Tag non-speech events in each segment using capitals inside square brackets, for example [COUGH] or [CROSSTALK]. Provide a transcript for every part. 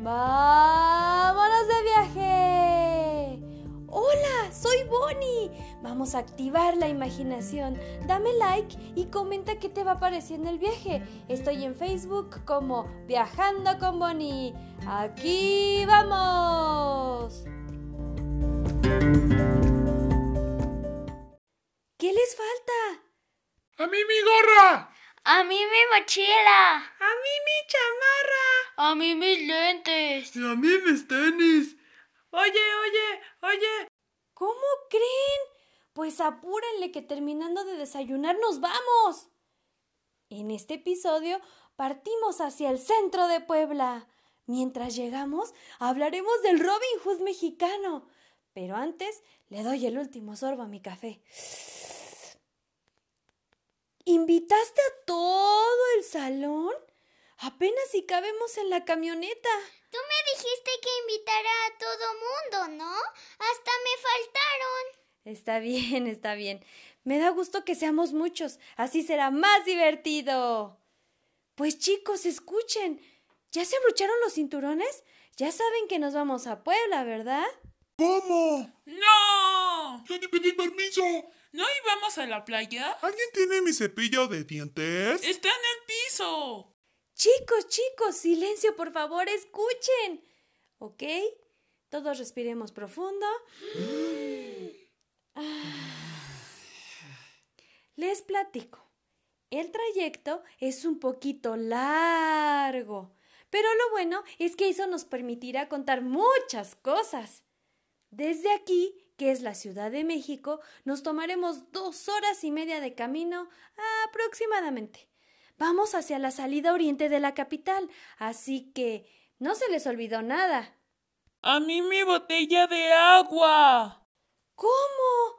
¡Vámonos de viaje! ¡Hola! Soy Bonnie. Vamos a activar la imaginación. Dame like y comenta qué te va pareciendo el viaje. Estoy en Facebook como Viajando con Bonnie. ¡Aquí vamos! ¿Qué les falta? ¡A mí mi gorra! A mí mi mochila. A mí mi chamarra. A mí mis lentes. Y a mí mis tenis. Oye, oye, oye. ¿Cómo creen? Pues apúrenle que terminando de desayunar nos vamos. En este episodio partimos hacia el centro de Puebla. Mientras llegamos, hablaremos del Robin Hood mexicano. Pero antes le doy el último sorbo a mi café. ¿Invitaste a todo el salón? Apenas si cabemos en la camioneta. Tú me dijiste que invitara a todo mundo, ¿no? Hasta me faltaron. Está bien, está bien. Me da gusto que seamos muchos. Así será más divertido. Pues chicos, escuchen. ¿Ya se abrocharon los cinturones? Ya saben que nos vamos a Puebla, ¿verdad? ¿Cómo? ¡No! Yo ni pedí permiso. ¿No íbamos a la playa? ¿Alguien tiene mi cepillo de dientes? Está en el piso. Chicos, chicos, silencio, por favor, escuchen. ¿Ok? Todos respiremos profundo. [GASPS] Les platico. El trayecto es un poquito largo, pero lo bueno es que eso nos permitirá contar muchas cosas. Desde aquí, que es la Ciudad de México, nos tomaremos dos horas y media de camino aproximadamente. Vamos hacia la salida oriente de la capital, así que no se les olvidó nada. A mí mi botella de agua. ¿Cómo?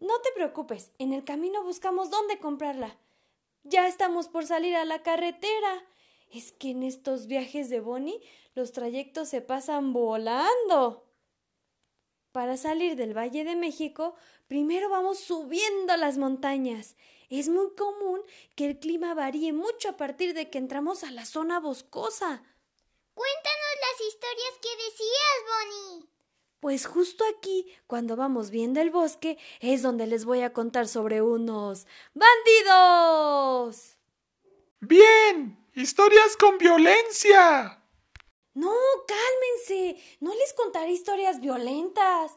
No te preocupes, en el camino buscamos dónde comprarla. Ya estamos por salir a la carretera. Es que en estos viajes de Bonnie los trayectos se pasan volando. Para salir del Valle de México, primero vamos subiendo las montañas. Es muy común que el clima varíe mucho a partir de que entramos a la zona boscosa. Cuéntanos las historias que decías, Bonnie. Pues justo aquí, cuando vamos viendo el bosque, es donde les voy a contar sobre unos bandidos. Bien, historias con violencia. No, cálmense. No les contaré historias violentas.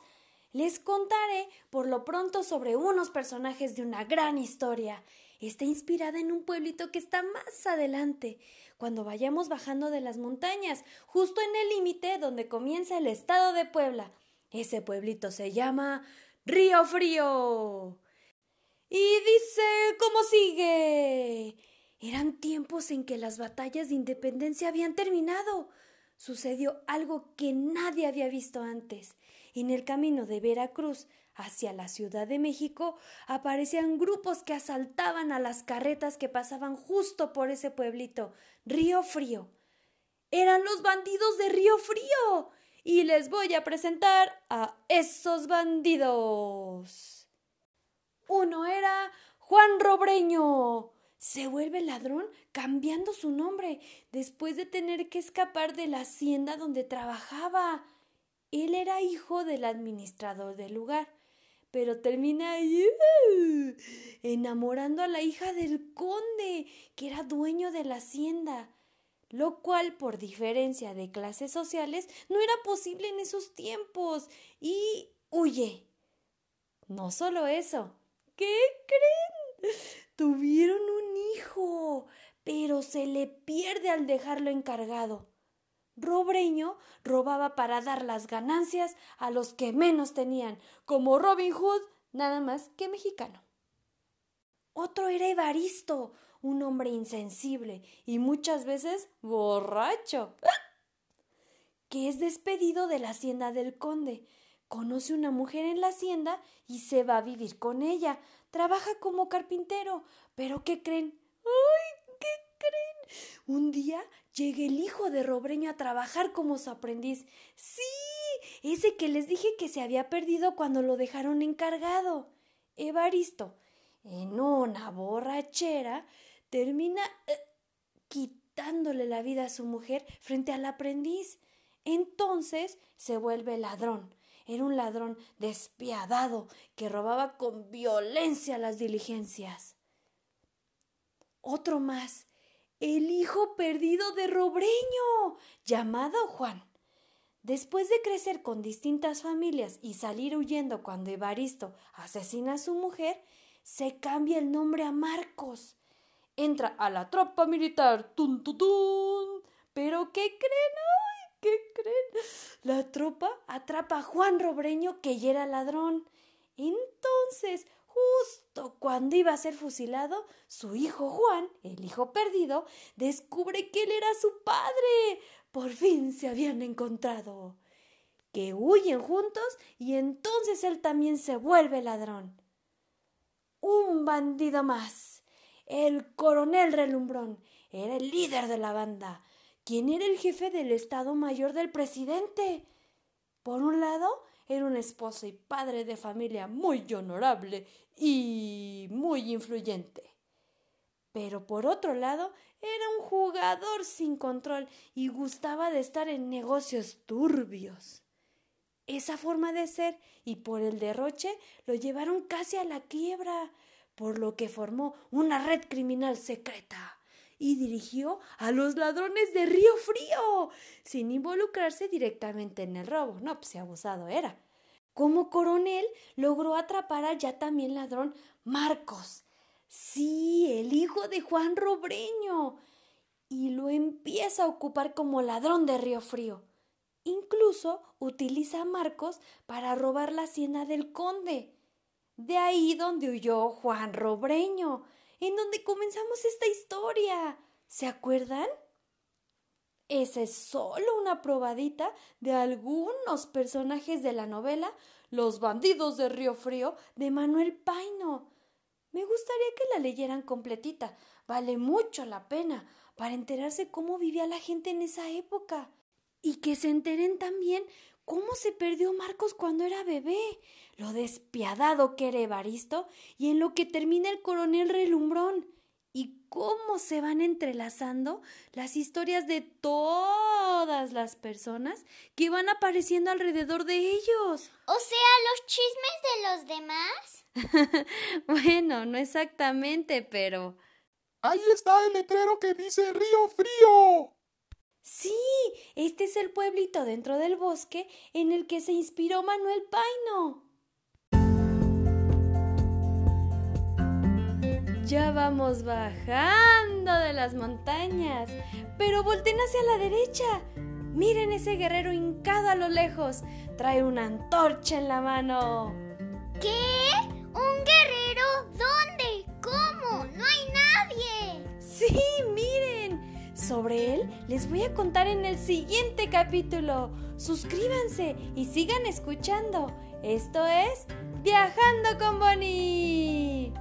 Les contaré por lo pronto sobre unos personajes de una gran historia. Está inspirada en un pueblito que está más adelante, cuando vayamos bajando de las montañas, justo en el límite donde comienza el estado de Puebla. Ese pueblito se llama Río Frío. Y dice cómo sigue. Eran tiempos en que las batallas de independencia habían terminado. Sucedió algo que nadie había visto antes. En el camino de Veracruz hacia la Ciudad de México aparecían grupos que asaltaban a las carretas que pasaban justo por ese pueblito, Río Frío. Eran los bandidos de Río Frío. Y les voy a presentar a esos bandidos. Uno era Juan Robreño. Se vuelve ladrón cambiando su nombre después de tener que escapar de la hacienda donde trabajaba. Él era hijo del administrador del lugar, pero termina uh, enamorando a la hija del conde, que era dueño de la hacienda, lo cual, por diferencia de clases sociales, no era posible en esos tiempos, y huye. No solo eso. ¿Qué creen? Tuvieron un hijo, pero se le pierde al dejarlo encargado. Robreño robaba para dar las ganancias a los que menos tenían, como Robin Hood, nada más que mexicano. Otro era Evaristo, un hombre insensible y muchas veces borracho, [LAUGHS] que es despedido de la hacienda del conde. Conoce una mujer en la hacienda y se va a vivir con ella. Trabaja como carpintero. Pero ¿qué creen? ¡Ay! ¿Qué creen? Un día llega el hijo de Robreño a trabajar como su aprendiz. Sí, ese que les dije que se había perdido cuando lo dejaron encargado. Evaristo, en una borrachera, termina eh, quitándole la vida a su mujer frente al aprendiz. Entonces se vuelve ladrón. Era un ladrón despiadado que robaba con violencia las diligencias. Otro más, el hijo perdido de Robreño, llamado Juan. Después de crecer con distintas familias y salir huyendo cuando Evaristo asesina a su mujer, se cambia el nombre a Marcos. Entra a la tropa militar, tun, tun, tun. Pero ¿qué creen? ¡Ay! ¿Qué creen? La tropa atrapa a Juan Robreño, que ya era ladrón. Entonces, justo cuando iba a ser fusilado, su hijo Juan, el hijo perdido, descubre que él era su padre. Por fin se habían encontrado. Que huyen juntos y entonces él también se vuelve ladrón. Un bandido más. El coronel Relumbrón era el líder de la banda, quien era el jefe del Estado Mayor del presidente. Por un lado, era un esposo y padre de familia muy honorable y muy influyente. Pero por otro lado, era un jugador sin control y gustaba de estar en negocios turbios. Esa forma de ser y por el derroche lo llevaron casi a la quiebra, por lo que formó una red criminal secreta y dirigió a los ladrones de Río Frío, sin involucrarse directamente en el robo. No, pues abusado era. Como coronel logró atrapar al ya también ladrón Marcos, Sí, el hijo de Juan Robreño. Y lo empieza a ocupar como ladrón de Río Frío. Incluso utiliza a Marcos para robar la hacienda del conde. De ahí donde huyó Juan Robreño, en donde comenzamos esta historia. ¿Se acuerdan? Esa es solo una probadita de algunos personajes de la novela Los bandidos de Río Frío de Manuel Paino. Me gustaría que la leyeran completita. Vale mucho la pena para enterarse cómo vivía la gente en esa época. Y que se enteren también cómo se perdió Marcos cuando era bebé, lo despiadado que era Evaristo y en lo que termina el coronel Relumbrón. Y cómo se van entrelazando las historias de todas las personas que van apareciendo alrededor de ellos. O sea, los chismes de los demás. [LAUGHS] bueno, no exactamente, pero... Ahí está el letrero que dice Río Frío. Sí, este es el pueblito dentro del bosque en el que se inspiró Manuel Paino. Ya vamos bajando de las montañas, pero volten hacia la derecha. Miren ese guerrero hincado a lo lejos. Trae una antorcha en la mano. ¿Qué? ¿Un guerrero? ¿Dónde? ¿Cómo? No hay nadie. Sí, miren. Sobre él les voy a contar en el siguiente capítulo. Suscríbanse y sigan escuchando. Esto es Viajando con Bonnie.